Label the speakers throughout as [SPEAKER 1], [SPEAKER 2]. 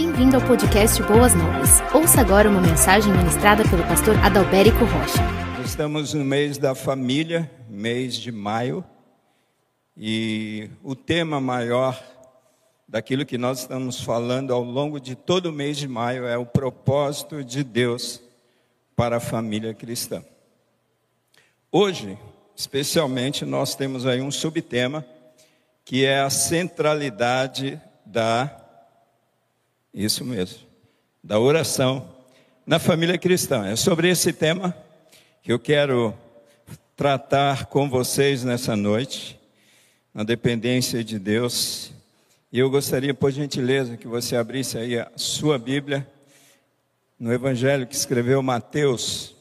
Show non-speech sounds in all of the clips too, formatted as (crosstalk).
[SPEAKER 1] Bem-vindo ao podcast Boas Novas. Ouça agora uma mensagem ministrada pelo pastor Adalberico Rocha.
[SPEAKER 2] Estamos no mês da família, mês de maio, e o tema maior daquilo que nós estamos falando ao longo de todo o mês de maio é o propósito de Deus para a família cristã. Hoje, especialmente, nós temos aí um subtema que é a centralidade da isso mesmo, da oração na família cristã. É sobre esse tema que eu quero tratar com vocês nessa noite, na dependência de Deus. E eu gostaria, por gentileza, que você abrisse aí a sua Bíblia no Evangelho que escreveu Mateus,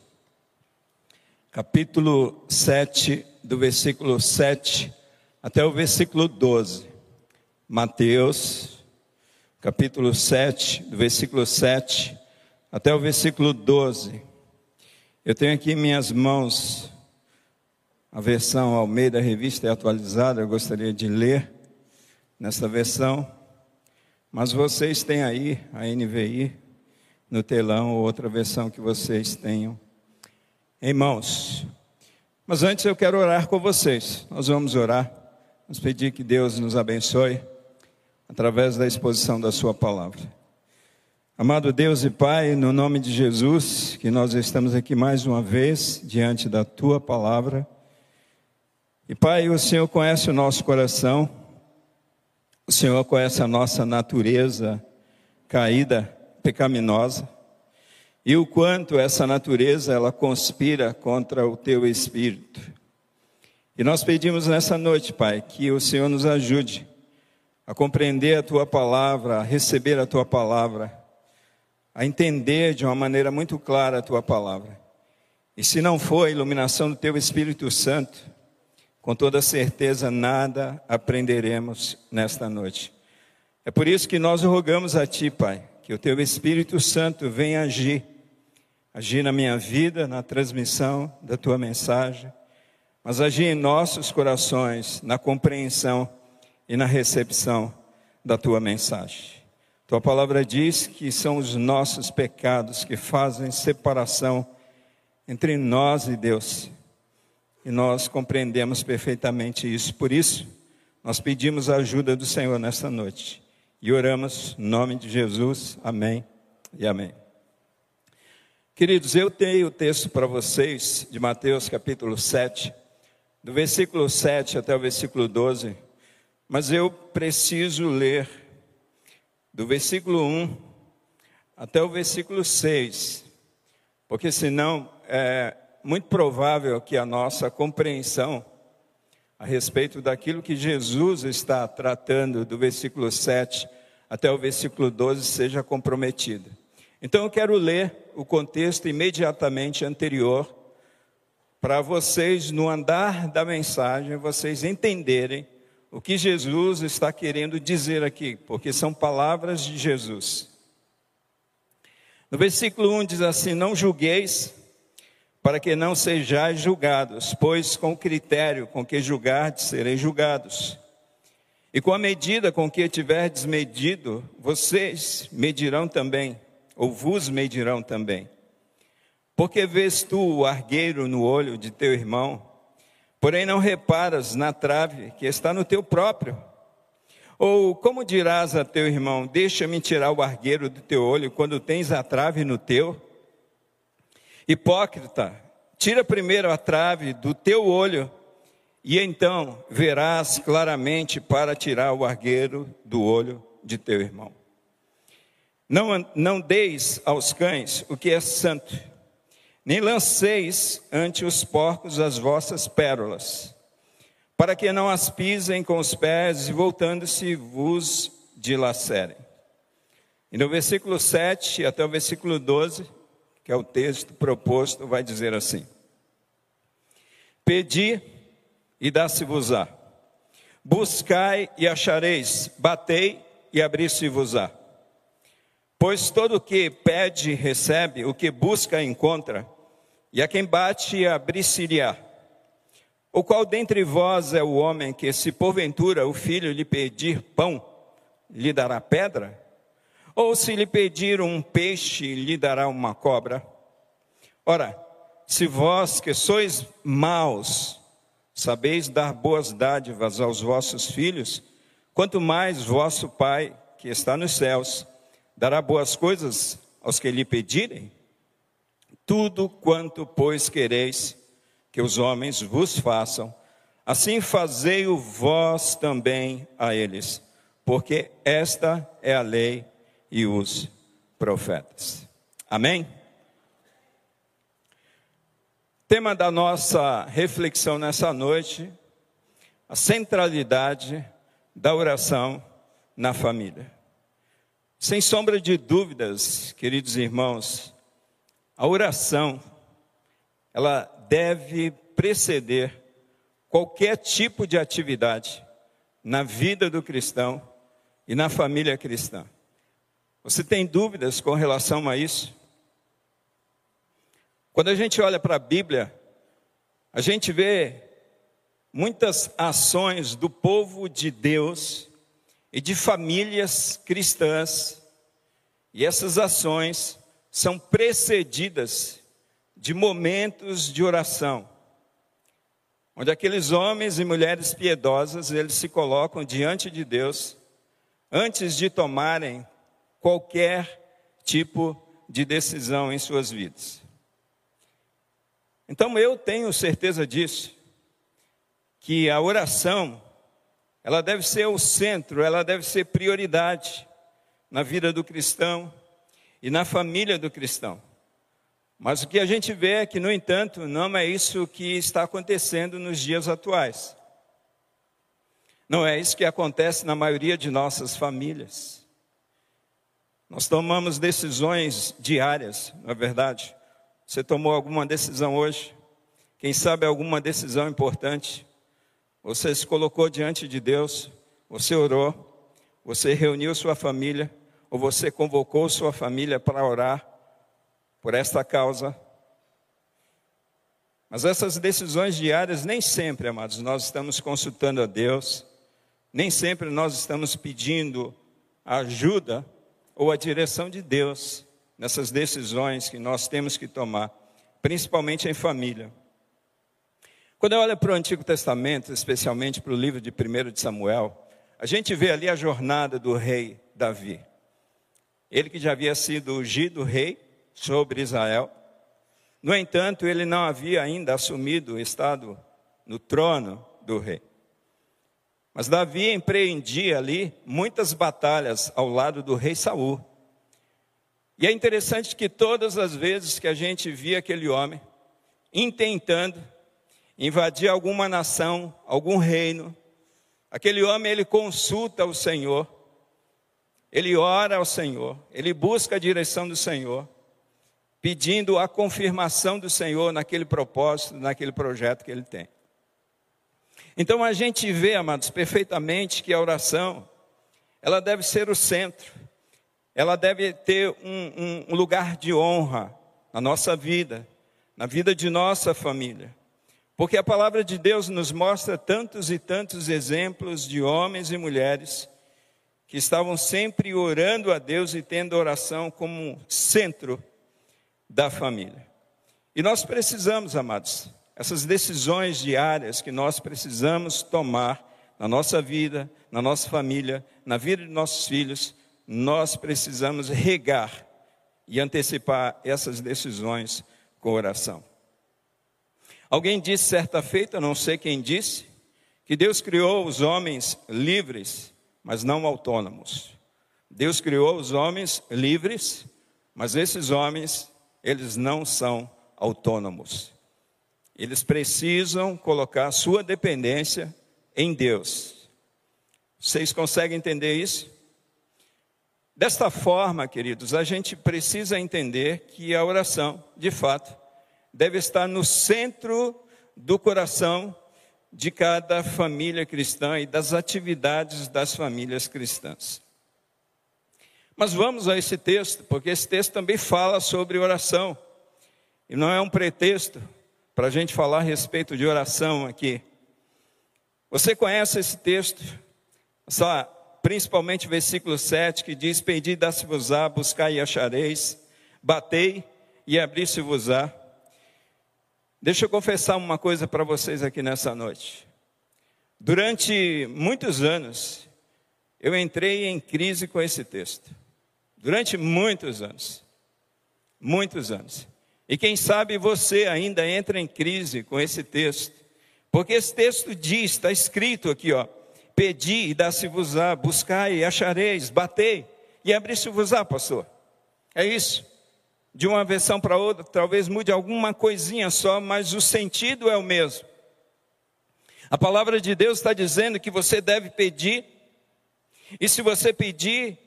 [SPEAKER 2] capítulo 7, do versículo 7 até o versículo 12. Mateus, capítulo 7, do versículo 7 até o versículo 12. Eu tenho aqui em minhas mãos a versão Almeida Revista Atualizada, eu gostaria de ler nessa versão, mas vocês têm aí a NVI no telão ou outra versão que vocês tenham em mãos. Mas antes eu quero orar com vocês. Nós vamos orar, vamos pedir que Deus nos abençoe através da exposição da Sua palavra. Amado Deus e Pai, no nome de Jesus, que nós estamos aqui mais uma vez diante da Tua palavra. E Pai, o Senhor conhece o nosso coração, o Senhor conhece a nossa natureza caída, pecaminosa, e o quanto essa natureza ela conspira contra o Teu Espírito. E nós pedimos nessa noite, Pai, que o Senhor nos ajude a compreender a tua palavra, a receber a tua palavra, a entender de uma maneira muito clara a tua palavra. E se não for a iluminação do teu Espírito Santo, com toda certeza nada aprenderemos nesta noite. É por isso que nós rogamos a ti, Pai, que o teu Espírito Santo venha agir, agir na minha vida, na transmissão da tua mensagem, mas agir em nossos corações, na compreensão e na recepção da tua mensagem. Tua palavra diz que são os nossos pecados que fazem separação entre nós e Deus. E nós compreendemos perfeitamente isso. Por isso, nós pedimos a ajuda do Senhor nesta noite. E oramos em nome de Jesus. Amém e amém. Queridos, eu tenho o texto para vocês de Mateus capítulo 7, do versículo 7 até o versículo 12 mas eu preciso ler do versículo 1 até o versículo 6, porque senão é muito provável que a nossa compreensão a respeito daquilo que Jesus está tratando do versículo 7 até o versículo 12 seja comprometida. Então eu quero ler o contexto imediatamente anterior para vocês, no andar da mensagem, vocês entenderem o que Jesus está querendo dizer aqui, porque são palavras de Jesus. No versículo 1 diz assim: Não julgueis, para que não sejais julgados, pois com o critério com que julgardes sereis julgados. E com a medida com que tiverdes medido, vocês medirão também, ou vos medirão também. Porque vês tu o argueiro no olho de teu irmão, porém não reparas na trave que está no teu próprio. Ou como dirás a teu irmão: Deixa-me tirar o argueiro do teu olho quando tens a trave no teu? Hipócrita, tira primeiro a trave do teu olho, e então verás claramente para tirar o argueiro do olho de teu irmão. Não, não deis aos cães o que é santo nem lanceis ante os porcos as vossas pérolas, para que não as pisem com os pés e voltando-se vos dilacerem. E no versículo 7 até o versículo 12, que é o texto proposto, vai dizer assim: Pedi e dá-se-vos-á, buscai e achareis, batei e abri-se-vos-á. Pois todo o que pede, recebe, o que busca, encontra e a quem bate abrir-se-lhe-á. O qual dentre vós é o homem que, se porventura o filho lhe pedir pão, lhe dará pedra? Ou se lhe pedir um peixe, lhe dará uma cobra? Ora, se vós que sois maus, sabeis dar boas dádivas aos vossos filhos, quanto mais vosso Pai, que está nos céus, dará boas coisas aos que lhe pedirem? Tudo quanto, pois, quereis que os homens vos façam, assim fazei-o vós também a eles, porque esta é a lei e os profetas. Amém? Tema da nossa reflexão nessa noite: a centralidade da oração na família. Sem sombra de dúvidas, queridos irmãos, a oração ela deve preceder qualquer tipo de atividade na vida do cristão e na família cristã. Você tem dúvidas com relação a isso? Quando a gente olha para a Bíblia, a gente vê muitas ações do povo de Deus e de famílias cristãs, e essas ações são precedidas de momentos de oração, onde aqueles homens e mulheres piedosas, eles se colocam diante de Deus antes de tomarem qualquer tipo de decisão em suas vidas. Então eu tenho certeza disso, que a oração, ela deve ser o centro, ela deve ser prioridade na vida do cristão e na família do cristão. Mas o que a gente vê é que, no entanto, não é isso que está acontecendo nos dias atuais. Não é isso que acontece na maioria de nossas famílias. Nós tomamos decisões diárias, não é verdade? Você tomou alguma decisão hoje? Quem sabe alguma decisão importante? Você se colocou diante de Deus, você orou, você reuniu sua família, ou você convocou sua família para orar por esta causa? Mas essas decisões diárias, nem sempre, amados, nós estamos consultando a Deus, nem sempre nós estamos pedindo a ajuda ou a direção de Deus nessas decisões que nós temos que tomar, principalmente em família. Quando eu olho para o Antigo Testamento, especialmente para o livro de 1 de Samuel, a gente vê ali a jornada do rei Davi. Ele que já havia sido ungido rei sobre Israel. No entanto, ele não havia ainda assumido o estado no trono do rei. Mas Davi empreendia ali muitas batalhas ao lado do rei Saul. E é interessante que todas as vezes que a gente via aquele homem intentando invadir alguma nação, algum reino, aquele homem ele consulta o Senhor, ele ora ao Senhor, ele busca a direção do Senhor, pedindo a confirmação do Senhor naquele propósito, naquele projeto que ele tem. Então a gente vê, amados, perfeitamente que a oração, ela deve ser o centro ela deve ter um, um lugar de honra na nossa vida, na vida de nossa família. Porque a palavra de Deus nos mostra tantos e tantos exemplos de homens e mulheres que estavam sempre orando a Deus e tendo oração como centro da família. E nós precisamos, amados, essas decisões diárias que nós precisamos tomar na nossa vida, na nossa família, na vida de nossos filhos, nós precisamos regar e antecipar essas decisões com oração. Alguém disse certa feita, não sei quem disse, que Deus criou os homens livres, mas não autônomos. Deus criou os homens livres, mas esses homens, eles não são autônomos. Eles precisam colocar sua dependência em Deus. Vocês conseguem entender isso? Desta forma, queridos, a gente precisa entender que a oração, de fato, deve estar no centro do coração de cada família cristã e das atividades das famílias cristãs. Mas vamos a esse texto, porque esse texto também fala sobre oração. E não é um pretexto para a gente falar a respeito de oração aqui. Você conhece esse texto? Essa principalmente versículo 7, que diz: Pedi, dá-se-vos-á, buscai e achareis, batei e abri-se-vos-á. Deixa eu confessar uma coisa para vocês aqui nessa noite. Durante muitos anos, eu entrei em crise com esse texto. Durante muitos anos. Muitos anos. E quem sabe você ainda entra em crise com esse texto. Porque esse texto diz, está escrito aqui, ó. Pedi e dá-se-vos-á, buscai e achareis, batei e abri-se-vos-á, pastor. É isso. De uma versão para outra, talvez mude alguma coisinha só, mas o sentido é o mesmo. A palavra de Deus está dizendo que você deve pedir, e se você pedir,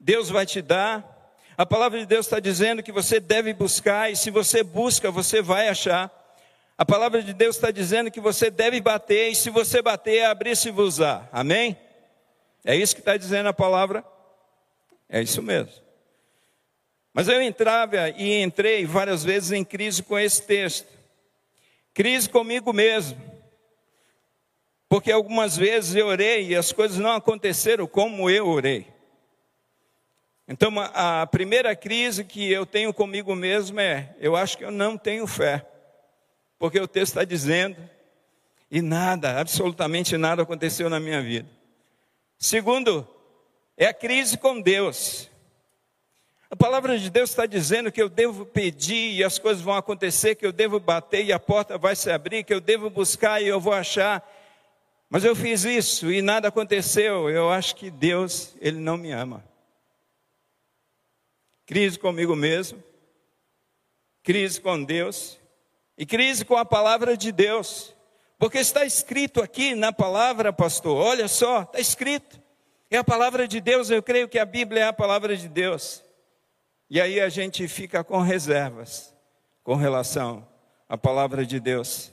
[SPEAKER 2] Deus vai te dar. A palavra de Deus está dizendo que você deve buscar, e se você busca, você vai achar. A palavra de Deus está dizendo que você deve bater, e se você bater, abrir-se-vos-á. Amém? É isso que está dizendo a palavra? É isso mesmo. Mas eu entrava e entrei várias vezes em crise com esse texto. Crise comigo mesmo. Porque algumas vezes eu orei e as coisas não aconteceram como eu orei. Então, a primeira crise que eu tenho comigo mesmo é: eu acho que eu não tenho fé. Porque o texto está dizendo, e nada, absolutamente nada aconteceu na minha vida. Segundo, é a crise com Deus. A palavra de Deus está dizendo que eu devo pedir e as coisas vão acontecer, que eu devo bater e a porta vai se abrir, que eu devo buscar e eu vou achar. Mas eu fiz isso e nada aconteceu. Eu acho que Deus, Ele não me ama crise comigo mesmo, crise com Deus e crise com a palavra de Deus. Porque está escrito aqui na palavra, pastor, olha só, está escrito. É a palavra de Deus, eu creio que a Bíblia é a palavra de Deus. E aí a gente fica com reservas com relação à palavra de Deus.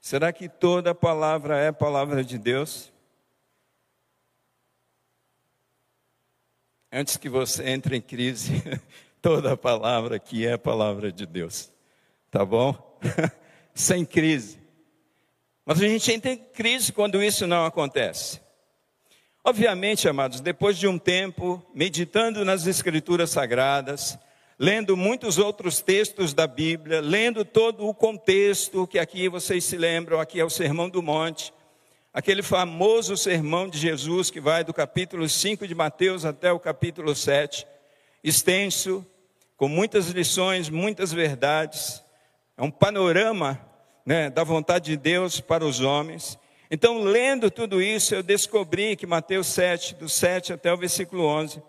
[SPEAKER 2] Será que toda palavra é palavra de Deus? antes que você entre em crise, (laughs) toda palavra aqui é palavra de Deus. Tá bom? (laughs) Sem crise. Mas a gente entra em crise quando isso não acontece. Obviamente, amados, depois de um tempo meditando nas Escrituras Sagradas, lendo muitos outros textos da Bíblia, lendo todo o contexto, que aqui vocês se lembram, aqui é o Sermão do Monte, aquele famoso sermão de Jesus que vai do capítulo 5 de Mateus até o capítulo 7, extenso, com muitas lições, muitas verdades, é um panorama né, da vontade de Deus para os homens. Então, lendo tudo isso, eu descobri que Mateus 7, do 7 até o versículo 11,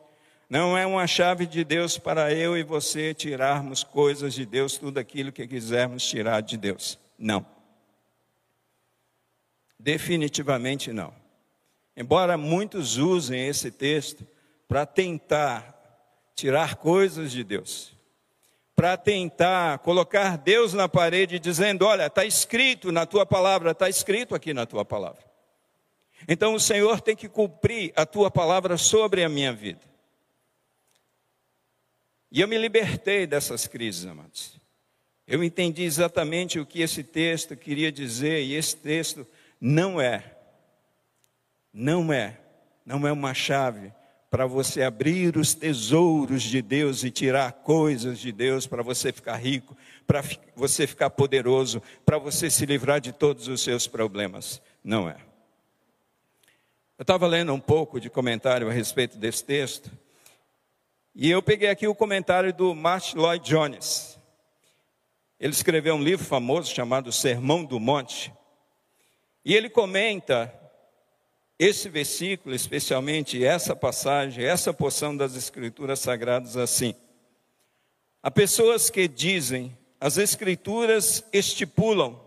[SPEAKER 2] não é uma chave de Deus para eu e você tirarmos coisas de Deus, tudo aquilo que quisermos tirar de Deus. Não. Definitivamente não. Embora muitos usem esse texto para tentar tirar coisas de Deus, para tentar colocar Deus na parede dizendo: Olha, está escrito na tua palavra, está escrito aqui na tua palavra. Então o Senhor tem que cumprir a tua palavra sobre a minha vida. E eu me libertei dessas crises, amados. Eu entendi exatamente o que esse texto queria dizer, e esse texto não é, não é, não é uma chave para você abrir os tesouros de Deus e tirar coisas de Deus para você ficar rico, para você ficar poderoso, para você se livrar de todos os seus problemas. Não é. Eu estava lendo um pouco de comentário a respeito desse texto, e eu peguei aqui o comentário do Martin Lloyd Jones. Ele escreveu um livro famoso chamado Sermão do Monte. E ele comenta esse versículo, especialmente essa passagem, essa porção das Escrituras Sagradas assim. Há pessoas que dizem, as Escrituras estipulam,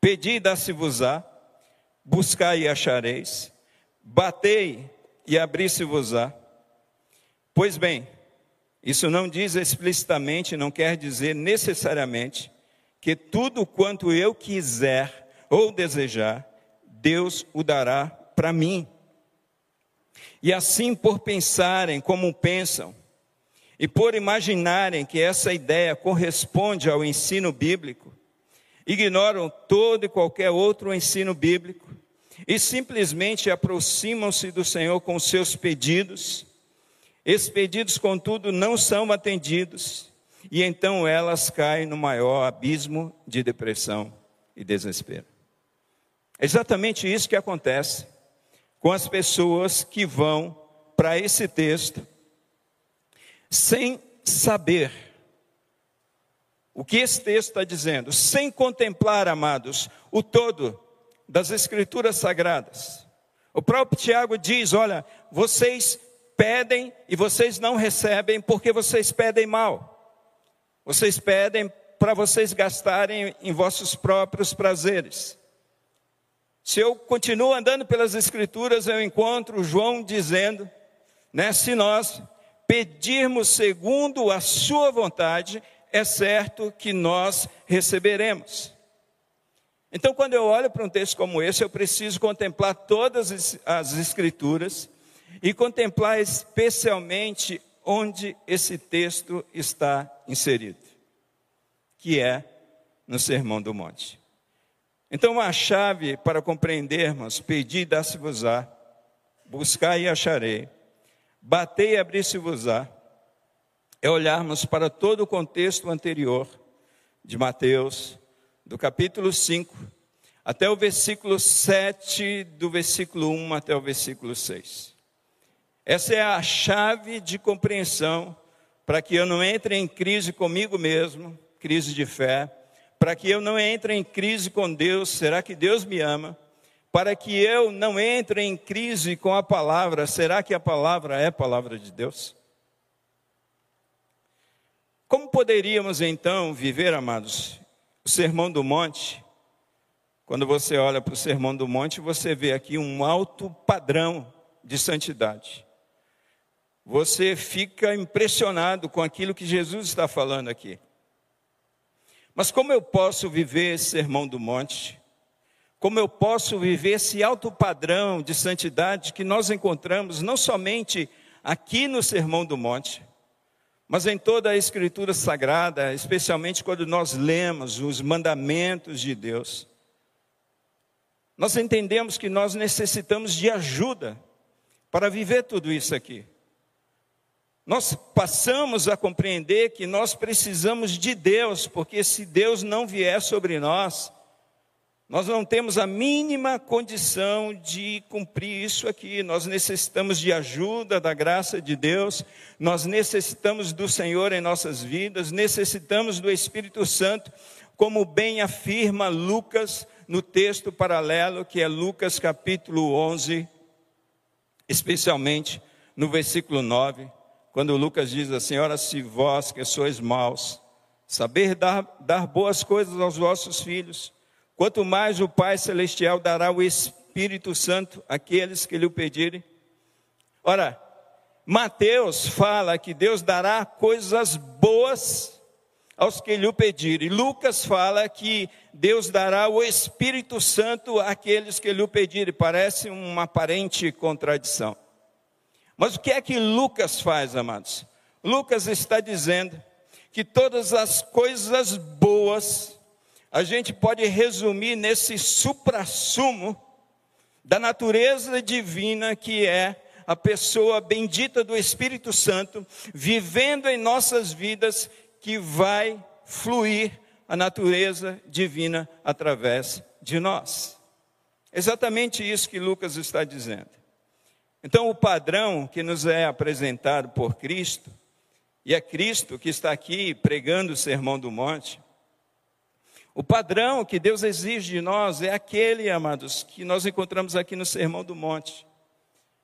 [SPEAKER 2] pedi dá-se-vos-á, buscai e achareis, batei e abri-se-vos-á. Pois bem, isso não diz explicitamente, não quer dizer necessariamente que tudo quanto eu quiser ou desejar, Deus o dará para mim. E assim, por pensarem como pensam, e por imaginarem que essa ideia corresponde ao ensino bíblico, ignoram todo e qualquer outro ensino bíblico, e simplesmente aproximam-se do Senhor com seus pedidos. Esses pedidos, contudo, não são atendidos, e então elas caem no maior abismo de depressão e desespero. É exatamente isso que acontece com as pessoas que vão para esse texto sem saber o que esse texto está dizendo, sem contemplar, amados, o todo das Escrituras Sagradas. O próprio Tiago diz: olha, vocês pedem e vocês não recebem porque vocês pedem mal. Vocês pedem para vocês gastarem em vossos próprios prazeres. Se eu continuo andando pelas Escrituras, eu encontro João dizendo, né, se nós pedirmos segundo a Sua vontade, é certo que nós receberemos. Então, quando eu olho para um texto como esse, eu preciso contemplar todas as Escrituras e contemplar especialmente onde esse texto está inserido, que é no Sermão do Monte. Então, a chave para compreendermos: pedi e dá-se-vos-á, buscar e acharei, batei e abrir-se-vos-á, é olharmos para todo o contexto anterior de Mateus, do capítulo 5, até o versículo 7, do versículo 1 até o versículo 6. Essa é a chave de compreensão para que eu não entre em crise comigo mesmo, crise de fé, para que eu não entre em crise com Deus, será que Deus me ama? Para que eu não entre em crise com a palavra, será que a palavra é palavra de Deus? Como poderíamos então viver, amados, o Sermão do Monte? Quando você olha para o Sermão do Monte, você vê aqui um alto padrão de santidade. Você fica impressionado com aquilo que Jesus está falando aqui. Mas como eu posso viver esse sermão do monte? Como eu posso viver esse alto padrão de santidade que nós encontramos não somente aqui no Sermão do Monte, mas em toda a Escritura Sagrada, especialmente quando nós lemos os mandamentos de Deus. Nós entendemos que nós necessitamos de ajuda para viver tudo isso aqui nós passamos a compreender que nós precisamos de Deus, porque se Deus não vier sobre nós, nós não temos a mínima condição de cumprir isso aqui. Nós necessitamos de ajuda, da graça de Deus, nós necessitamos do Senhor em nossas vidas, necessitamos do Espírito Santo, como bem afirma Lucas no texto paralelo, que é Lucas capítulo 11, especialmente no versículo 9 quando Lucas diz assim: Ora, se vós que sois maus, saber dar, dar boas coisas aos vossos filhos, quanto mais o Pai Celestial dará o Espírito Santo àqueles que lhe o pedirem. Ora, Mateus fala que Deus dará coisas boas aos que lhe o pedirem. Lucas fala que Deus dará o Espírito Santo àqueles que lhe o pedirem. Parece uma aparente contradição. Mas o que é que Lucas faz, amados? Lucas está dizendo que todas as coisas boas a gente pode resumir nesse suprassumo da natureza divina que é a pessoa bendita do Espírito Santo vivendo em nossas vidas que vai fluir a natureza divina através de nós. Exatamente isso que Lucas está dizendo. Então, o padrão que nos é apresentado por Cristo, e é Cristo que está aqui pregando o Sermão do Monte, o padrão que Deus exige de nós é aquele, amados, que nós encontramos aqui no Sermão do Monte.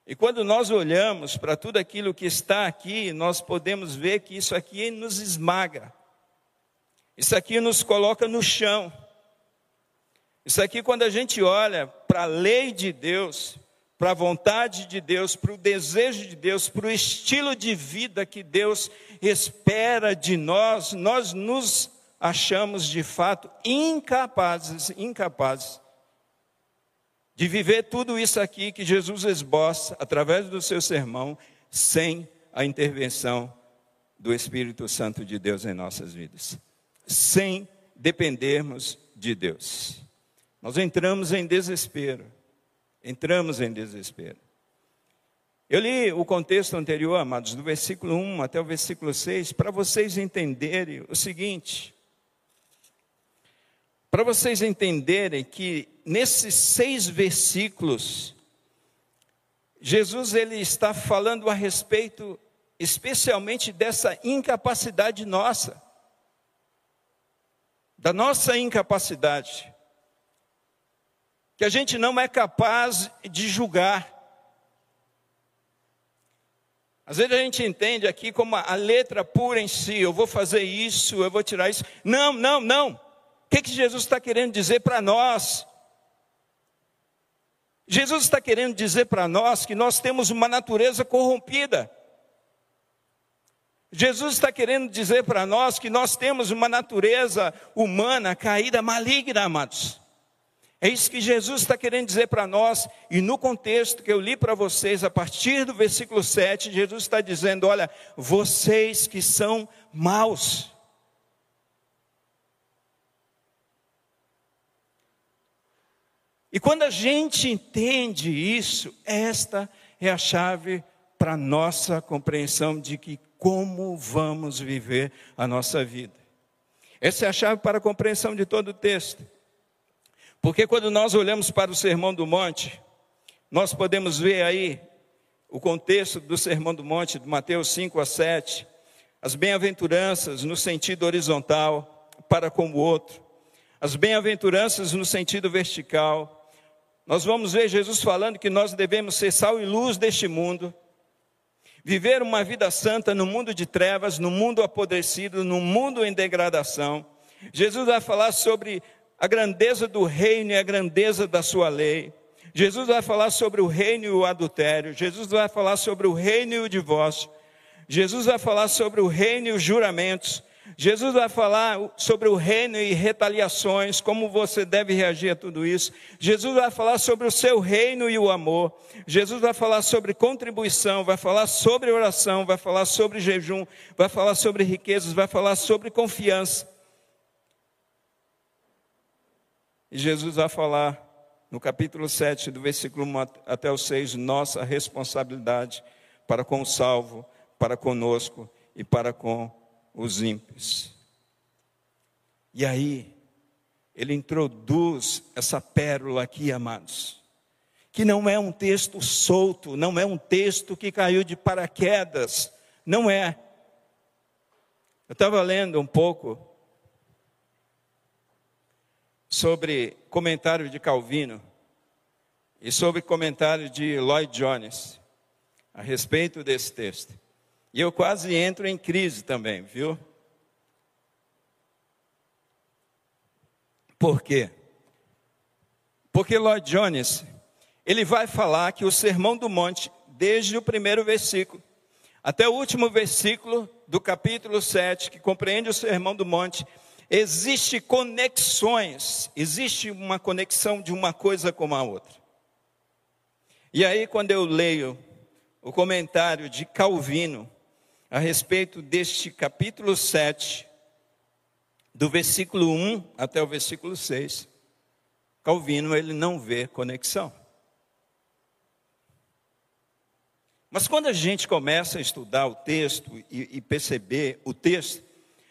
[SPEAKER 2] E quando nós olhamos para tudo aquilo que está aqui, nós podemos ver que isso aqui nos esmaga. Isso aqui nos coloca no chão. Isso aqui, quando a gente olha para a lei de Deus, para a vontade de Deus, para o desejo de Deus, para o estilo de vida que Deus espera de nós, nós nos achamos de fato incapazes, incapazes de viver tudo isso aqui que Jesus esboça através do seu sermão, sem a intervenção do Espírito Santo de Deus em nossas vidas, sem dependermos de Deus. Nós entramos em desespero entramos em desespero. Eu li o contexto anterior, amados, do versículo 1 até o versículo 6, para vocês entenderem o seguinte: para vocês entenderem que nesses seis versículos, Jesus ele está falando a respeito especialmente dessa incapacidade nossa, da nossa incapacidade, que a gente não é capaz de julgar. Às vezes a gente entende aqui como a letra pura em si, eu vou fazer isso, eu vou tirar isso. Não, não, não. O que, que Jesus está querendo dizer para nós? Jesus está querendo dizer para nós que nós temos uma natureza corrompida. Jesus está querendo dizer para nós que nós temos uma natureza humana caída, maligna, amados. É isso que Jesus está querendo dizer para nós, e no contexto que eu li para vocês, a partir do versículo 7, Jesus está dizendo: olha, vocês que são maus. E quando a gente entende isso, esta é a chave para a nossa compreensão de que como vamos viver a nossa vida. Essa é a chave para a compreensão de todo o texto. Porque quando nós olhamos para o Sermão do Monte, nós podemos ver aí o contexto do Sermão do Monte, de Mateus 5 a 7, as bem-aventuranças no sentido horizontal para com o outro, as bem-aventuranças no sentido vertical. Nós vamos ver Jesus falando que nós devemos ser sal e luz deste mundo, viver uma vida santa no mundo de trevas, no mundo apodrecido, no mundo em degradação. Jesus vai falar sobre a grandeza do reino e a grandeza da sua lei. Jesus vai falar sobre o reino e o adultério. Jesus vai falar sobre o reino e o divórcio. Jesus vai falar sobre o reino e os juramentos. Jesus vai falar sobre o reino e retaliações, como você deve reagir a tudo isso. Jesus vai falar sobre o seu reino e o amor. Jesus vai falar sobre contribuição, vai falar sobre oração, vai falar sobre jejum, vai falar sobre riquezas, vai falar sobre confiança. E Jesus vai falar no capítulo 7, do versículo 1 até o 6, nossa responsabilidade para com o salvo, para conosco e para com os ímpios. E aí, ele introduz essa pérola aqui, amados, que não é um texto solto, não é um texto que caiu de paraquedas, não é. Eu estava lendo um pouco sobre comentário de Calvino e sobre comentário de Lloyd Jones a respeito desse texto. E eu quase entro em crise também, viu? Por quê? Porque Lloyd Jones, ele vai falar que o Sermão do Monte, desde o primeiro versículo até o último versículo do capítulo 7, que compreende o Sermão do Monte, Existe conexões, existe uma conexão de uma coisa com a outra. E aí, quando eu leio o comentário de Calvino a respeito deste capítulo 7, do versículo 1 até o versículo 6, Calvino ele não vê conexão. Mas quando a gente começa a estudar o texto e, e perceber o texto,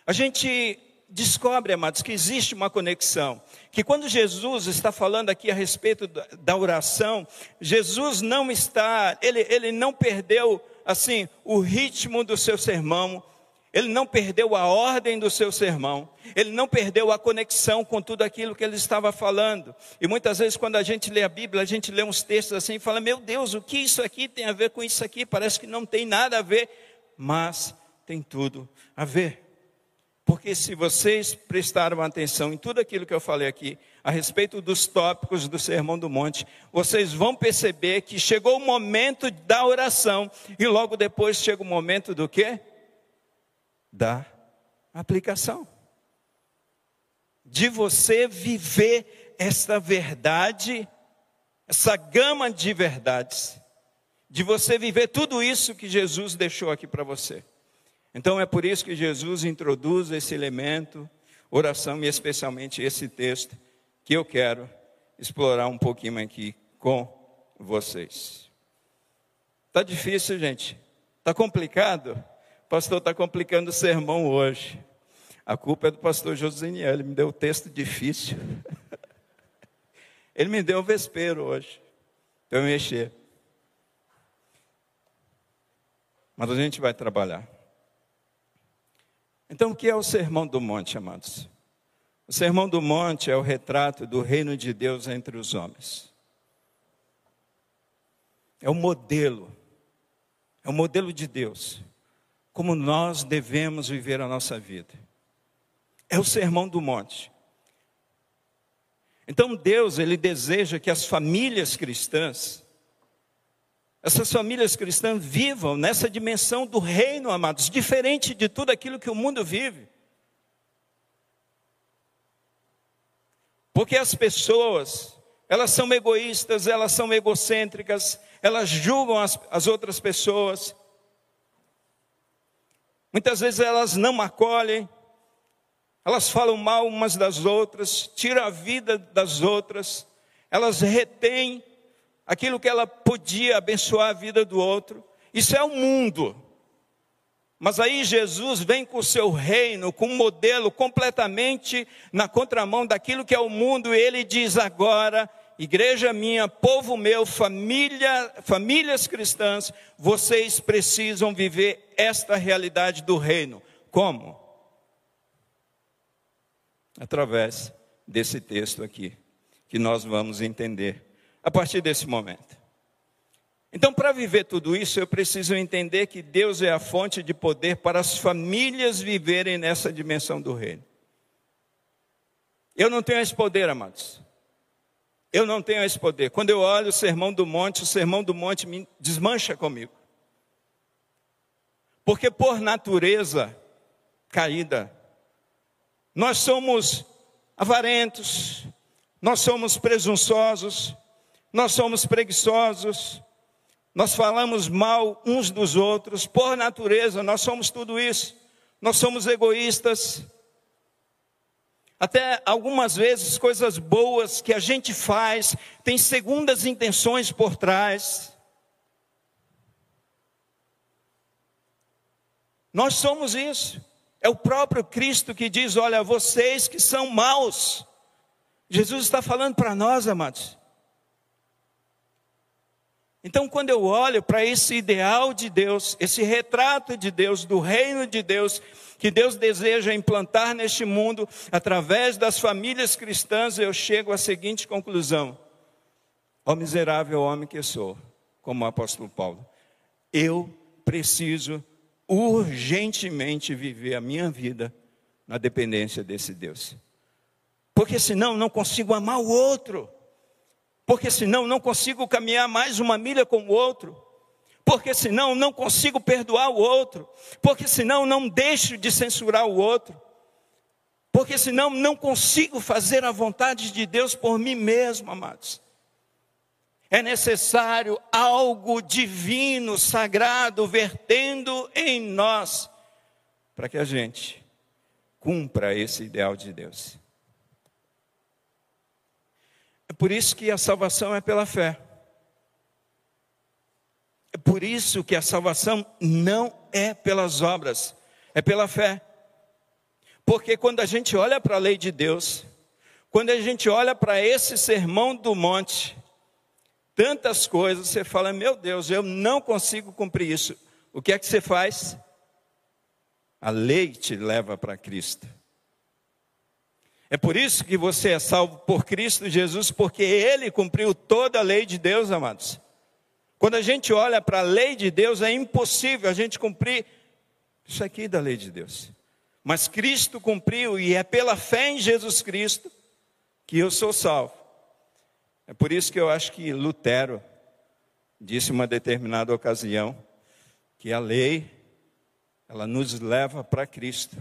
[SPEAKER 2] a gente descobre, amados, que existe uma conexão. Que quando Jesus está falando aqui a respeito da oração, Jesus não está, ele, ele não perdeu, assim, o ritmo do seu sermão, ele não perdeu a ordem do seu sermão, ele não perdeu a conexão com tudo aquilo que ele estava falando. E muitas vezes, quando a gente lê a Bíblia, a gente lê uns textos assim e fala: Meu Deus, o que isso aqui tem a ver com isso aqui? Parece que não tem nada a ver, mas tem tudo a ver. Porque se vocês prestaram atenção em tudo aquilo que eu falei aqui, a respeito dos tópicos do Sermão do Monte, vocês vão perceber que chegou o momento da oração e logo depois chega o momento do quê? Da aplicação. De você viver esta verdade, essa gama de verdades, de você viver tudo isso que Jesus deixou aqui para você. Então é por isso que Jesus introduz esse elemento, oração e especialmente esse texto que eu quero explorar um pouquinho aqui com vocês. Está difícil, gente? Está complicado? O pastor está complicando o sermão hoje. A culpa é do pastor Josiniel, ele me deu o texto difícil. (laughs) Ele me deu o vespeiro hoje, para eu mexer. Mas a gente vai trabalhar. Então, o que é o Sermão do Monte, amados? O Sermão do Monte é o retrato do reino de Deus entre os homens. É o modelo, é o modelo de Deus, como nós devemos viver a nossa vida. É o Sermão do Monte. Então Deus, ele deseja que as famílias cristãs essas famílias cristãs vivam nessa dimensão do reino, amados, diferente de tudo aquilo que o mundo vive. Porque as pessoas, elas são egoístas, elas são egocêntricas, elas julgam as, as outras pessoas. Muitas vezes elas não acolhem, elas falam mal umas das outras, tiram a vida das outras, elas retêm aquilo que ela podia abençoar a vida do outro. Isso é o mundo. Mas aí Jesus vem com o seu reino, com um modelo completamente na contramão daquilo que é o mundo, e ele diz agora: igreja minha, povo meu, família, famílias cristãs, vocês precisam viver esta realidade do reino. Como? Através desse texto aqui, que nós vamos entender a partir desse momento. Então, para viver tudo isso, eu preciso entender que Deus é a fonte de poder para as famílias viverem nessa dimensão do reino. Eu não tenho esse poder, amados. Eu não tenho esse poder. Quando eu olho o sermão do monte, o sermão do monte me desmancha comigo. Porque por natureza caída, nós somos avarentos, nós somos presunçosos, nós somos preguiçosos, nós falamos mal uns dos outros, por natureza, nós somos tudo isso. Nós somos egoístas. Até algumas vezes coisas boas que a gente faz tem segundas intenções por trás. Nós somos isso. É o próprio Cristo que diz: Olha, vocês que são maus. Jesus está falando para nós, amados. Então, quando eu olho para esse ideal de Deus, esse retrato de Deus, do reino de Deus, que Deus deseja implantar neste mundo, através das famílias cristãs, eu chego à seguinte conclusão: ó miserável homem que sou, como o apóstolo Paulo, eu preciso urgentemente viver a minha vida na dependência desse Deus, porque senão não consigo amar o outro porque senão não consigo caminhar mais uma milha com o outro, porque senão não consigo perdoar o outro, porque senão não deixo de censurar o outro, porque senão não consigo fazer a vontade de Deus por mim mesmo, amados. É necessário algo divino, sagrado, vertendo em nós, para que a gente cumpra esse ideal de Deus. É por isso que a salvação é pela fé. É por isso que a salvação não é pelas obras, é pela fé. Porque quando a gente olha para a lei de Deus, quando a gente olha para esse sermão do monte, tantas coisas, você fala: Meu Deus, eu não consigo cumprir isso. O que é que você faz? A lei te leva para Cristo. É por isso que você é salvo por Cristo Jesus, porque Ele cumpriu toda a lei de Deus, amados. Quando a gente olha para a lei de Deus, é impossível a gente cumprir isso aqui da lei de Deus. Mas Cristo cumpriu, e é pela fé em Jesus Cristo que eu sou salvo. É por isso que eu acho que Lutero disse uma determinada ocasião que a lei ela nos leva para Cristo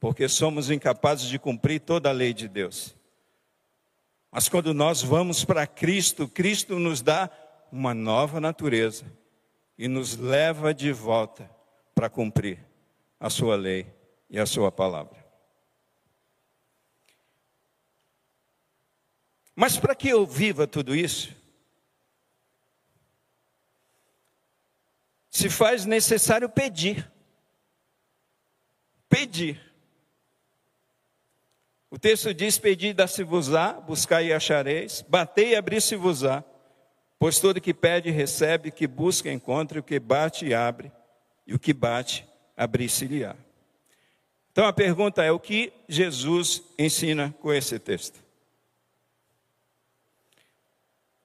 [SPEAKER 2] porque somos incapazes de cumprir toda a lei de Deus. Mas quando nós vamos para Cristo, Cristo nos dá uma nova natureza e nos leva de volta para cumprir a sua lei e a sua palavra. Mas para que eu viva tudo isso, se faz necessário pedir. Pedir. O texto diz: Pedi, dá-se-vos-á, buscai e achareis, batei e abri-se-vos-á. Pois todo que pede, recebe, que busca, encontra, o que bate, abre, e o que bate, abrir-se-lhe-á. Então a pergunta é: o que Jesus ensina com esse texto?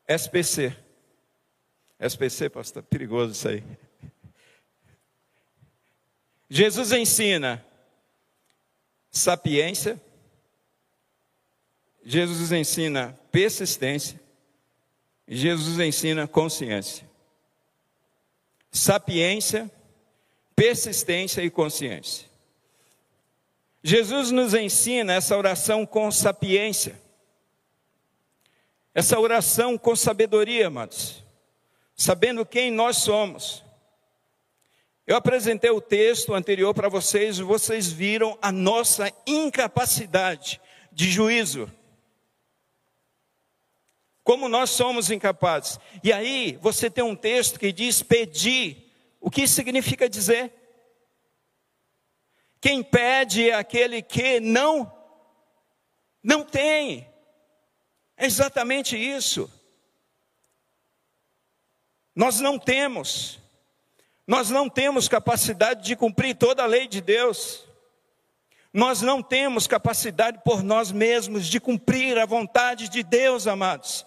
[SPEAKER 2] SPC. SPC, pastor, perigoso isso aí. Jesus ensina sapiência, Jesus ensina persistência, Jesus ensina consciência. Sapiência, persistência e consciência. Jesus nos ensina essa oração com sapiência, essa oração com sabedoria, amados, sabendo quem nós somos. Eu apresentei o texto anterior para vocês, vocês viram a nossa incapacidade de juízo. Como nós somos incapazes. E aí, você tem um texto que diz pedir. O que significa dizer? Quem pede é aquele que não não tem. É exatamente isso. Nós não temos. Nós não temos capacidade de cumprir toda a lei de Deus. Nós não temos capacidade por nós mesmos de cumprir a vontade de Deus, amados.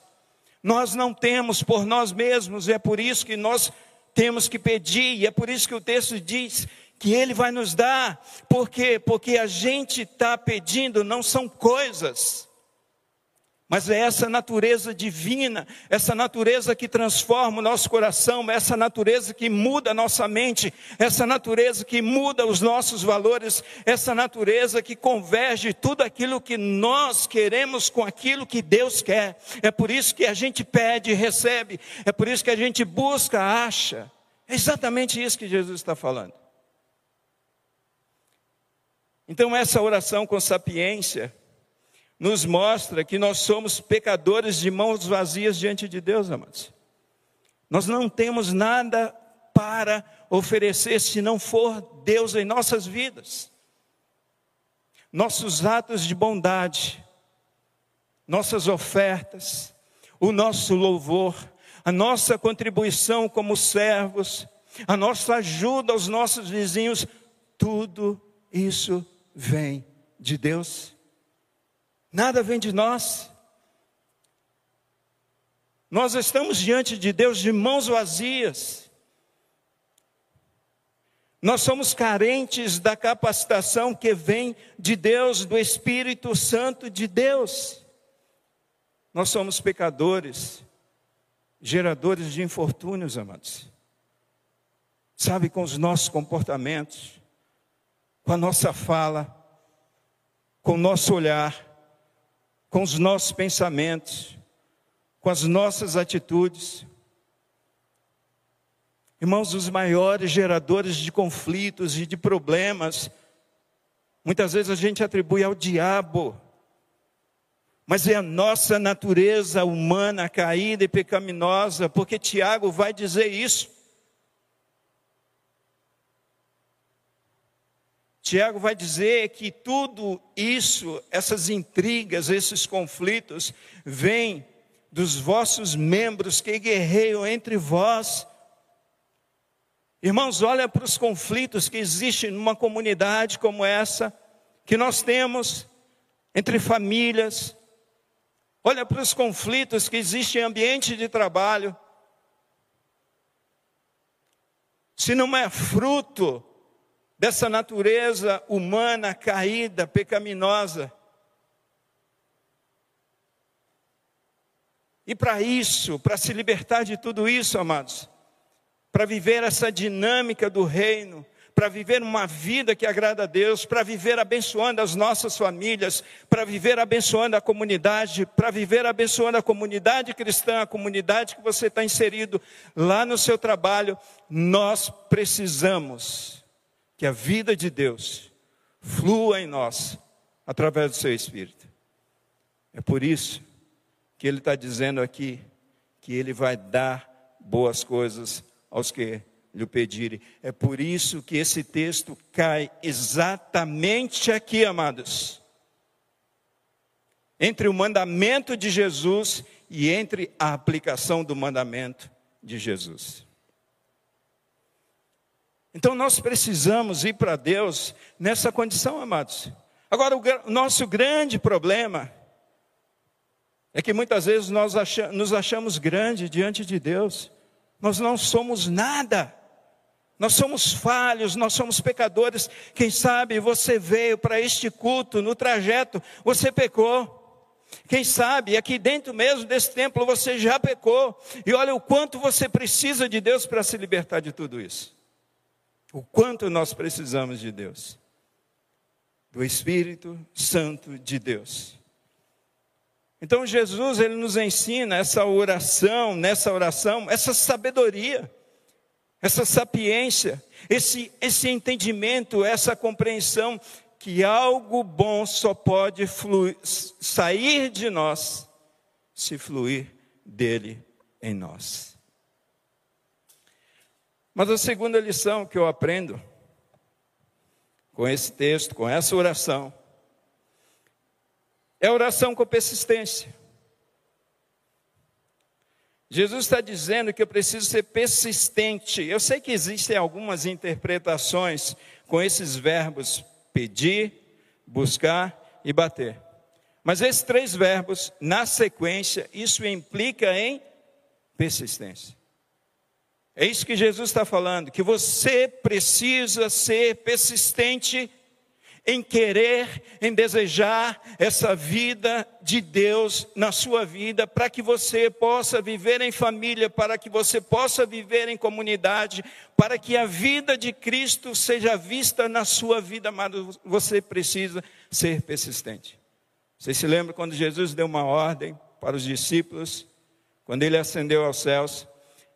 [SPEAKER 2] Nós não temos por nós mesmos, é por isso que nós temos que pedir, e é por isso que o texto diz que Ele vai nos dar, por quê? Porque a gente está pedindo, não são coisas, mas é essa natureza divina, essa natureza que transforma o nosso coração, essa natureza que muda a nossa mente, essa natureza que muda os nossos valores, essa natureza que converge tudo aquilo que nós queremos com aquilo que Deus quer. É por isso que a gente pede e recebe, é por isso que a gente busca, acha. É exatamente isso que Jesus está falando. Então, essa oração com sapiência, nos mostra que nós somos pecadores de mãos vazias diante de Deus, amados. Nós não temos nada para oferecer se não for Deus em nossas vidas. Nossos atos de bondade, nossas ofertas, o nosso louvor, a nossa contribuição como servos, a nossa ajuda aos nossos vizinhos, tudo isso vem de Deus. Nada vem de nós. Nós estamos diante de Deus de mãos vazias. Nós somos carentes da capacitação que vem de Deus, do Espírito Santo de Deus. Nós somos pecadores, geradores de infortúnios, amados. Sabe, com os nossos comportamentos, com a nossa fala, com o nosso olhar, com os nossos pensamentos, com as nossas atitudes. Irmãos, os maiores geradores de conflitos e de problemas, muitas vezes a gente atribui ao diabo, mas é a nossa natureza humana caída e pecaminosa, porque Tiago vai dizer isso. Tiago vai dizer que tudo isso, essas intrigas, esses conflitos, vêm dos vossos membros que guerreiam entre vós. Irmãos, olha para os conflitos que existem numa comunidade como essa, que nós temos entre famílias. Olha para os conflitos que existem em ambiente de trabalho. Se não é fruto dessa natureza humana caída, pecaminosa. E para isso, para se libertar de tudo isso, amados, para viver essa dinâmica do reino, para viver uma vida que agrada a Deus, para viver abençoando as nossas famílias, para viver abençoando a comunidade, para viver abençoando a comunidade cristã, a comunidade que você está inserido lá no seu trabalho, nós precisamos que a vida de Deus flua em nós através do seu Espírito. É por isso que ele está dizendo aqui que ele vai dar boas coisas aos que lhe pedirem. É por isso que esse texto cai exatamente aqui, amados. Entre o mandamento de Jesus e entre a aplicação do mandamento de Jesus. Então nós precisamos ir para Deus nessa condição, amados. Agora, o nosso grande problema é que muitas vezes nós nos achamos grandes diante de Deus. Nós não somos nada. Nós somos falhos, nós somos pecadores. Quem sabe você veio para este culto, no trajeto, você pecou. Quem sabe aqui dentro mesmo desse templo você já pecou. E olha o quanto você precisa de Deus para se libertar de tudo isso. O quanto nós precisamos de Deus. Do Espírito Santo de Deus. Então Jesus ele nos ensina essa oração, nessa oração, essa sabedoria, essa sapiência, esse esse entendimento, essa compreensão que algo bom só pode fluir, sair de nós se fluir dele em nós. Mas a segunda lição que eu aprendo com esse texto, com essa oração, é oração com persistência. Jesus está dizendo que eu preciso ser persistente. Eu sei que existem algumas interpretações com esses verbos pedir, buscar e bater. Mas esses três verbos, na sequência, isso implica em persistência. É isso que Jesus está falando, que você precisa ser persistente em querer, em desejar essa vida de Deus na sua vida, para que você possa viver em família, para que você possa viver em comunidade, para que a vida de Cristo seja vista na sua vida, amado, você precisa ser persistente. Você se lembra quando Jesus deu uma ordem para os discípulos, quando ele ascendeu aos céus: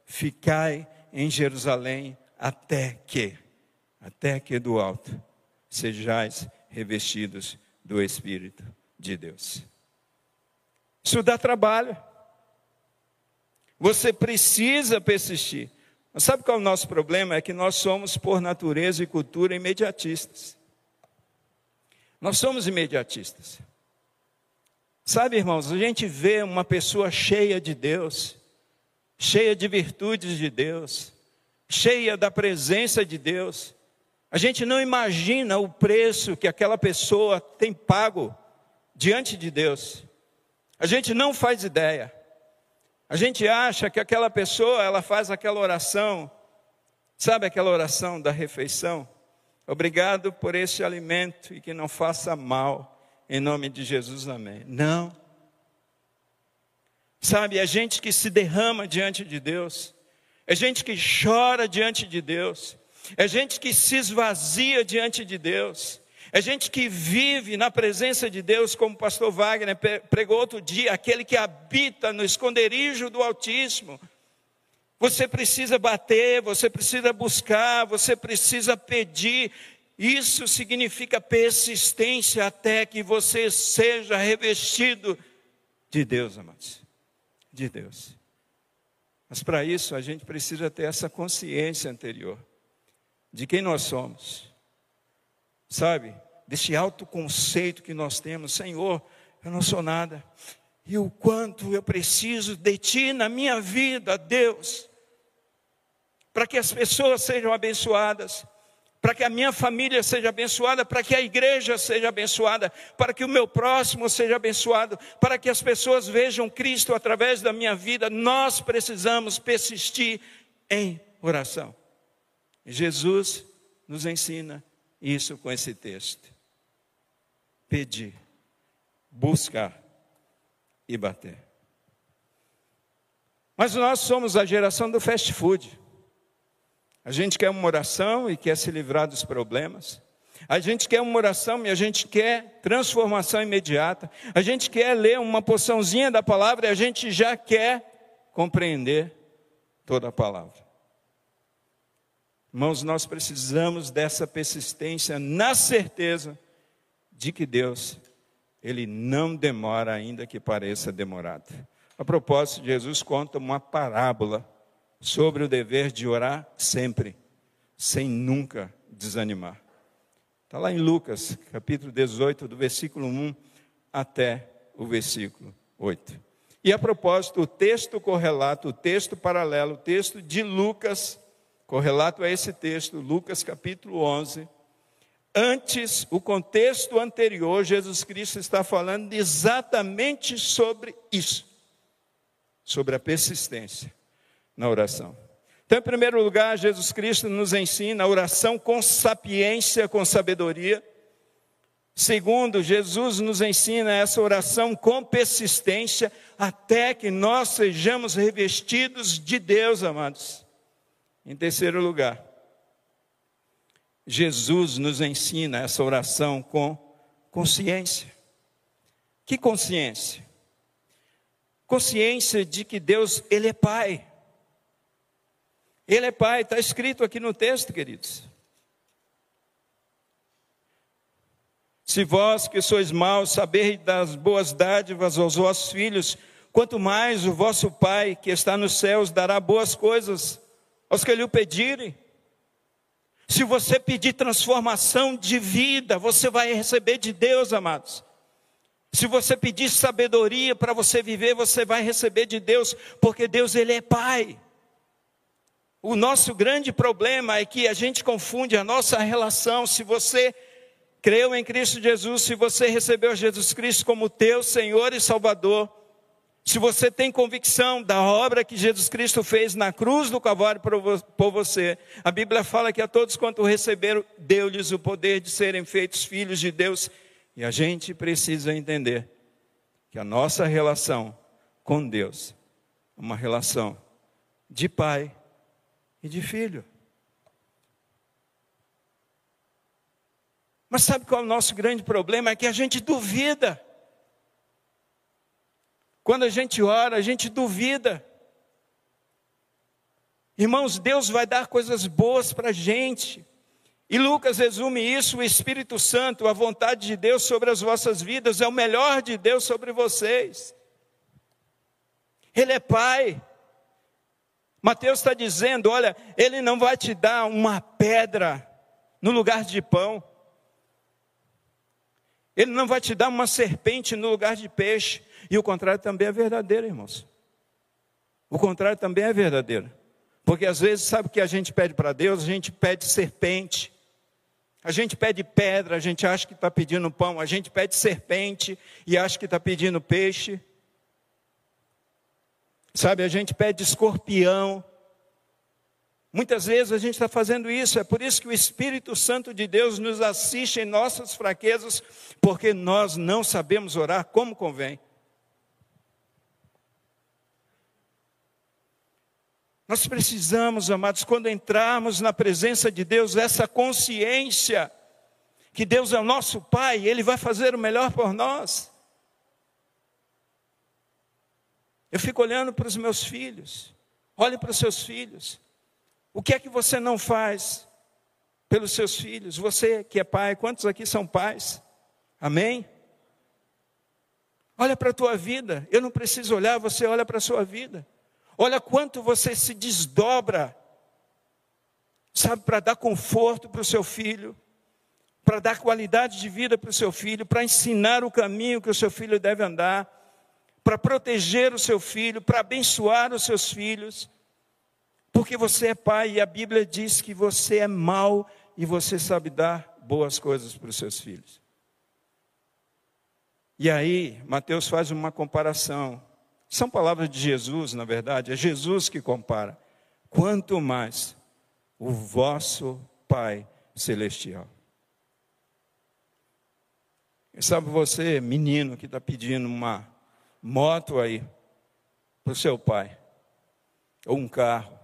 [SPEAKER 2] ficai em Jerusalém até que, até que do alto sejais revestidos do Espírito de Deus. Isso dá trabalho. Você precisa persistir. Mas sabe qual é o nosso problema? É que nós somos, por natureza e cultura, imediatistas. Nós somos imediatistas. Sabe, irmãos, a gente vê uma pessoa cheia de Deus, cheia de virtudes de Deus, cheia da presença de Deus, a gente não imagina o preço que aquela pessoa tem pago diante de Deus. A gente não faz ideia. A gente acha que aquela pessoa, ela faz aquela oração, sabe aquela oração da refeição? Obrigado por este alimento e que não faça mal, em nome de Jesus, amém. Não. Sabe, é gente que se derrama diante de Deus, é gente que chora diante de Deus, é gente que se esvazia diante de Deus, é gente que vive na presença de Deus, como o pastor Wagner pregou outro dia, aquele que habita no esconderijo do Altíssimo. Você precisa bater, você precisa buscar, você precisa pedir. Isso significa persistência até que você seja revestido de Deus, amados. De Deus. Mas para isso a gente precisa ter essa consciência anterior de quem nós somos. Sabe? Desse autoconceito que nós temos, Senhor, eu não sou nada. E o quanto eu preciso de Ti na minha vida, Deus, para que as pessoas sejam abençoadas, para que a minha família seja abençoada, para que a igreja seja abençoada, para que o meu próximo seja abençoado, para que as pessoas vejam Cristo através da minha vida, nós precisamos persistir em oração. Jesus nos ensina isso com esse texto. Pedir, buscar e bater. Mas nós somos a geração do fast food. A gente quer uma oração e quer se livrar dos problemas. A gente quer uma oração e a gente quer transformação imediata. A gente quer ler uma porçãozinha da palavra e a gente já quer compreender toda a palavra. Irmãos, nós precisamos dessa persistência na certeza de que Deus, Ele não demora, ainda que pareça demorado. A propósito, Jesus conta uma parábola sobre o dever de orar sempre, sem nunca desanimar. Está lá em Lucas, capítulo 18, do versículo 1 até o versículo 8. E a propósito, o texto correlato, o texto paralelo, o texto de Lucas, correlato a esse texto, Lucas capítulo 11. Antes, o contexto anterior, Jesus Cristo está falando exatamente sobre isso, sobre a persistência na oração. Então, em primeiro lugar, Jesus Cristo nos ensina a oração com sapiência, com sabedoria. Segundo, Jesus nos ensina essa oração com persistência, até que nós sejamos revestidos de Deus, amados. Em terceiro lugar, Jesus nos ensina essa oração com consciência. Que consciência? Consciência de que Deus, Ele é Pai. Ele é Pai, está escrito aqui no texto, queridos. Se vós que sois maus sabeis das boas dádivas aos vossos filhos, quanto mais o vosso Pai que está nos céus dará boas coisas aos que lhe o pedirem. Se você pedir transformação de vida, você vai receber de Deus, amados. Se você pedir sabedoria para você viver, você vai receber de Deus, porque Deus ele é Pai. O nosso grande problema é que a gente confunde a nossa relação. Se você creu em Cristo Jesus, se você recebeu Jesus Cristo como teu Senhor e Salvador, se você tem convicção da obra que Jesus Cristo fez na cruz do Calvário por você, a Bíblia fala que a todos quanto receberam, deu-lhes o poder de serem feitos filhos de Deus. E a gente precisa entender que a nossa relação com Deus é uma relação de pai e de filho. Mas sabe qual é o nosso grande problema? É que a gente duvida. Quando a gente ora, a gente duvida. Irmãos, Deus vai dar coisas boas para a gente. E Lucas resume isso: o Espírito Santo, a vontade de Deus sobre as vossas vidas, é o melhor de Deus sobre vocês. Ele é Pai. Mateus está dizendo: olha, Ele não vai te dar uma pedra no lugar de pão. Ele não vai te dar uma serpente no lugar de peixe. E o contrário também é verdadeiro, irmãos. O contrário também é verdadeiro. Porque às vezes, sabe o que a gente pede para Deus? A gente pede serpente. A gente pede pedra, a gente acha que está pedindo pão. A gente pede serpente e acha que está pedindo peixe. Sabe, a gente pede escorpião. Muitas vezes a gente está fazendo isso, é por isso que o Espírito Santo de Deus nos assiste em nossas fraquezas, porque nós não sabemos orar como convém. Nós precisamos, amados, quando entrarmos na presença de Deus, essa consciência que Deus é o nosso Pai, Ele vai fazer o melhor por nós. Eu fico olhando para os meus filhos, olhe para os seus filhos. O que é que você não faz pelos seus filhos? Você que é pai, quantos aqui são pais? Amém? Olha para a tua vida. Eu não preciso olhar, você olha para a sua vida. Olha quanto você se desdobra, sabe, para dar conforto para o seu filho, para dar qualidade de vida para o seu filho, para ensinar o caminho que o seu filho deve andar, para proteger o seu filho, para abençoar os seus filhos. Porque você é pai e a Bíblia diz que você é mau e você sabe dar boas coisas para os seus filhos. E aí, Mateus faz uma comparação. São palavras de Jesus, na verdade, é Jesus que compara. Quanto mais o vosso Pai Celestial. E sabe você, menino, que está pedindo uma moto aí para o seu pai, ou um carro.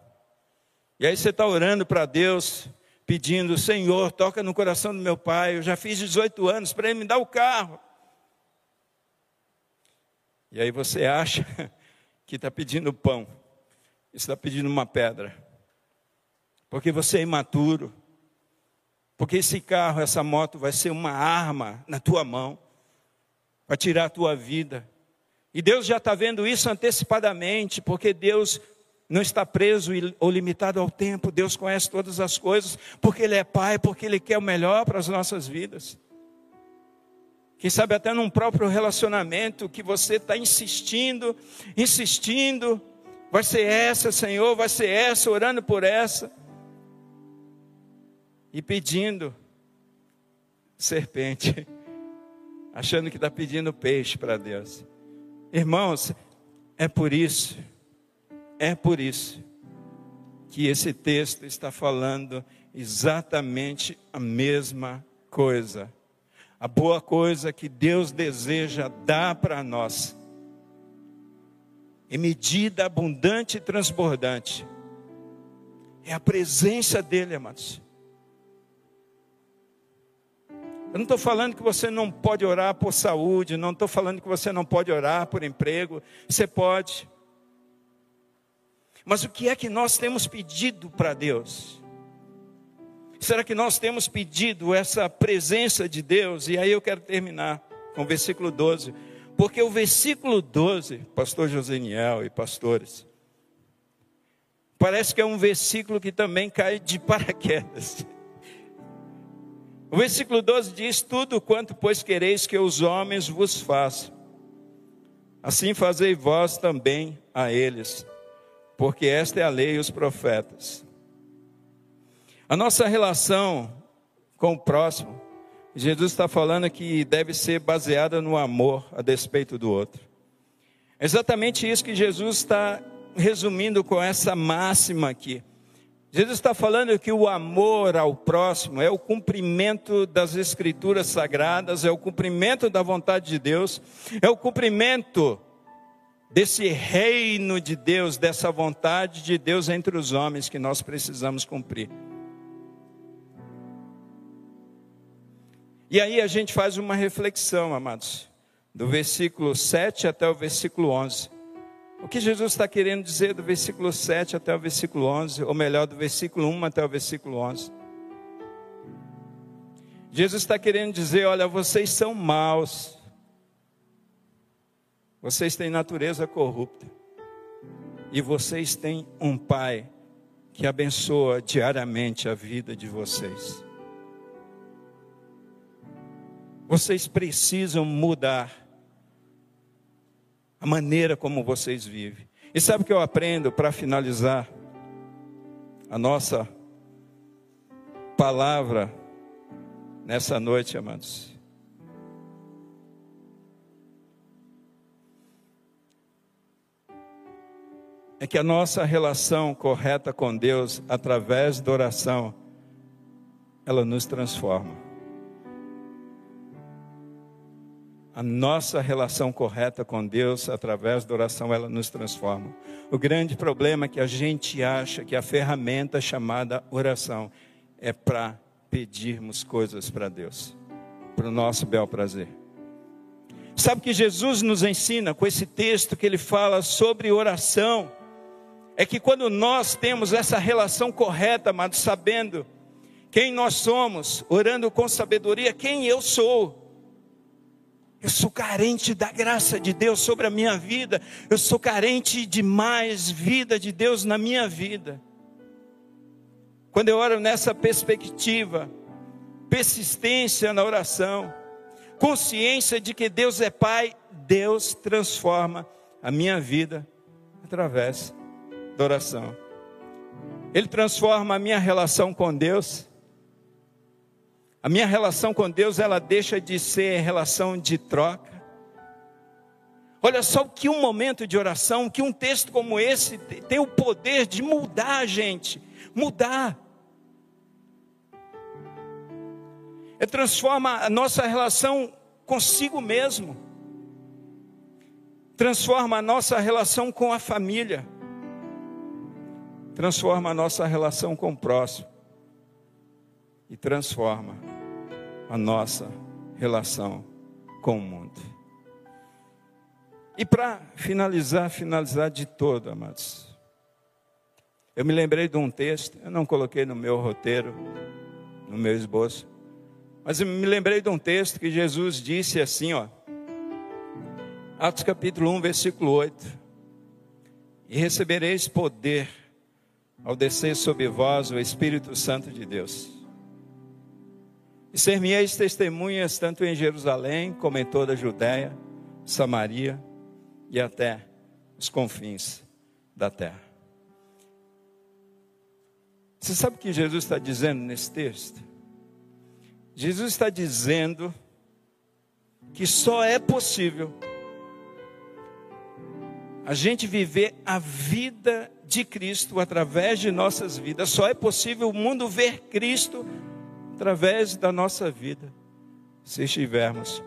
[SPEAKER 2] E aí você está orando para Deus, pedindo, Senhor, toca no coração do meu pai, eu já fiz 18 anos para ele me dar o carro. E aí você acha (laughs) que está pedindo pão, está pedindo uma pedra, porque você é imaturo, porque esse carro, essa moto vai ser uma arma na tua mão, para tirar a tua vida. E Deus já está vendo isso antecipadamente, porque Deus não está preso ou limitado ao tempo. Deus conhece todas as coisas, porque Ele é Pai, porque Ele quer o melhor para as nossas vidas. Quem sabe até num próprio relacionamento que você está insistindo, insistindo, vai ser essa, Senhor, vai ser essa, orando por essa, e pedindo serpente, (laughs) achando que está pedindo peixe para Deus. Irmãos, é por isso, é por isso que esse texto está falando exatamente a mesma coisa. A boa coisa que Deus deseja dar para nós, em medida abundante e transbordante, é a presença dEle, amados. Eu não estou falando que você não pode orar por saúde, não estou falando que você não pode orar por emprego, você pode. Mas o que é que nós temos pedido para Deus? Será que nós temos pedido essa presença de Deus? E aí eu quero terminar com o versículo 12. Porque o versículo 12, pastor Joseniel e pastores, parece que é um versículo que também cai de (laughs) paraquedas. O versículo 12 diz: Tudo quanto, pois, quereis que os homens vos façam, assim fazei vós também a eles porque esta é a lei e os profetas. A nossa relação com o próximo, Jesus está falando que deve ser baseada no amor a despeito do outro. É exatamente isso que Jesus está resumindo com essa máxima aqui. Jesus está falando que o amor ao próximo é o cumprimento das escrituras sagradas, é o cumprimento da vontade de Deus, é o cumprimento desse reino de Deus, dessa vontade de Deus entre os homens que nós precisamos cumprir. E aí a gente faz uma reflexão, amados, do versículo 7 até o versículo 11. O que Jesus está querendo dizer do versículo 7 até o versículo 11, ou melhor, do versículo 1 até o versículo 11? Jesus está querendo dizer: olha, vocês são maus, vocês têm natureza corrupta. E vocês têm um Pai que abençoa diariamente a vida de vocês. Vocês precisam mudar a maneira como vocês vivem. E sabe o que eu aprendo para finalizar a nossa palavra nessa noite, amados? é que a nossa relação correta com Deus, através da oração, ela nos transforma. A nossa relação correta com Deus, através da oração, ela nos transforma. O grande problema é que a gente acha que a ferramenta chamada oração é para pedirmos coisas para Deus, para o nosso bel prazer. Sabe que Jesus nos ensina com esse texto que ele fala sobre oração? é que quando nós temos essa relação correta, amado, sabendo quem nós somos, orando com sabedoria, quem eu sou. Eu sou carente da graça de Deus sobre a minha vida. Eu sou carente de mais vida de Deus na minha vida. Quando eu oro nessa perspectiva, persistência na oração, consciência de que Deus é Pai, Deus transforma a minha vida através da oração. Ele transforma a minha relação com Deus. A minha relação com Deus, ela deixa de ser relação de troca. Olha só o que um momento de oração, que um texto como esse tem o poder de mudar a gente, mudar. É transforma a nossa relação consigo mesmo. Transforma a nossa relação com a família transforma a nossa relação com o próximo e transforma a nossa relação com o mundo. E para finalizar, finalizar de todo, amados. Eu me lembrei de um texto, eu não coloquei no meu roteiro, no meu esboço, mas eu me lembrei de um texto que Jesus disse assim, ó. Atos capítulo 1, versículo 8. e recebereis poder ao descer sobre vós o Espírito Santo de Deus. E ser-me-eis testemunhas tanto em Jerusalém como em toda a Judéia, Samaria e até os confins da terra. Você sabe o que Jesus está dizendo nesse texto? Jesus está dizendo que só é possível a gente viver a vida de Cristo através de nossas vidas. Só é possível o mundo ver Cristo através da nossa vida, se estivermos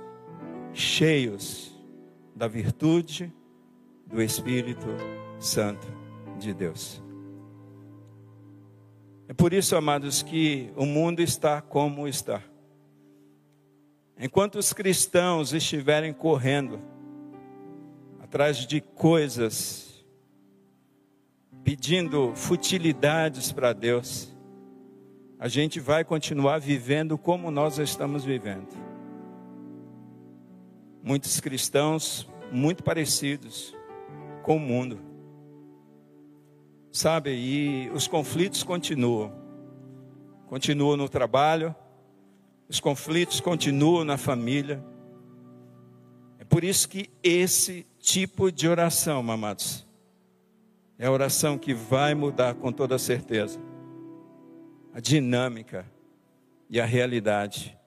[SPEAKER 2] cheios da virtude do Espírito Santo de Deus. É por isso, amados, que o mundo está como está. Enquanto os cristãos estiverem correndo atrás de coisas, pedindo futilidades para Deus, a gente vai continuar vivendo como nós estamos vivendo. Muitos cristãos muito parecidos com o mundo. Sabe, e os conflitos continuam. Continuam no trabalho, os conflitos continuam na família. É por isso que esse tipo de oração, amados. É a oração que vai mudar com toda certeza a dinâmica e a realidade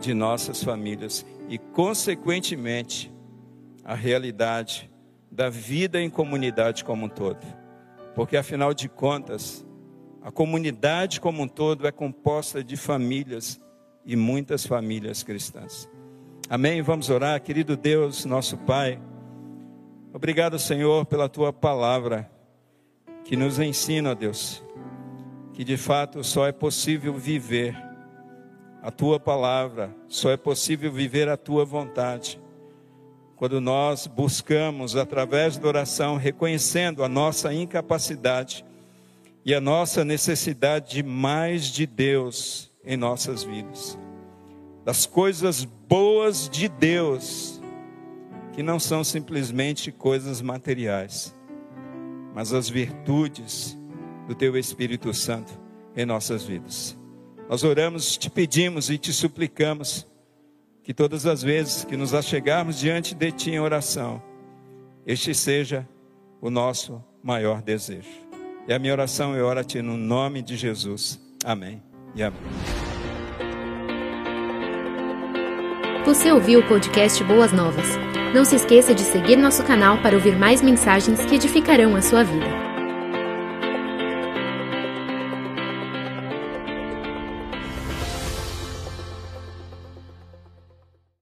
[SPEAKER 2] de nossas famílias e, consequentemente, a realidade da vida em comunidade como um todo. Porque, afinal de contas, a comunidade como um todo é composta de famílias e muitas famílias cristãs. Amém? Vamos orar, querido Deus, nosso Pai. Obrigado, Senhor, pela tua palavra que nos ensina, Deus, que de fato só é possível viver a tua palavra, só é possível viver a tua vontade. Quando nós buscamos, através da oração, reconhecendo a nossa incapacidade e a nossa necessidade de mais de Deus em nossas vidas, das coisas boas de Deus que não são simplesmente coisas materiais, mas as virtudes do Teu Espírito Santo em nossas vidas. Nós oramos, te pedimos e te suplicamos que todas as vezes que nos achegarmos diante de Ti em oração, este seja o nosso maior desejo. E a minha oração eu oro a Ti no nome de Jesus. Amém e amém.
[SPEAKER 1] Você ouviu o podcast Boas Novas? Não se esqueça de seguir nosso canal para ouvir mais mensagens que edificarão a sua vida.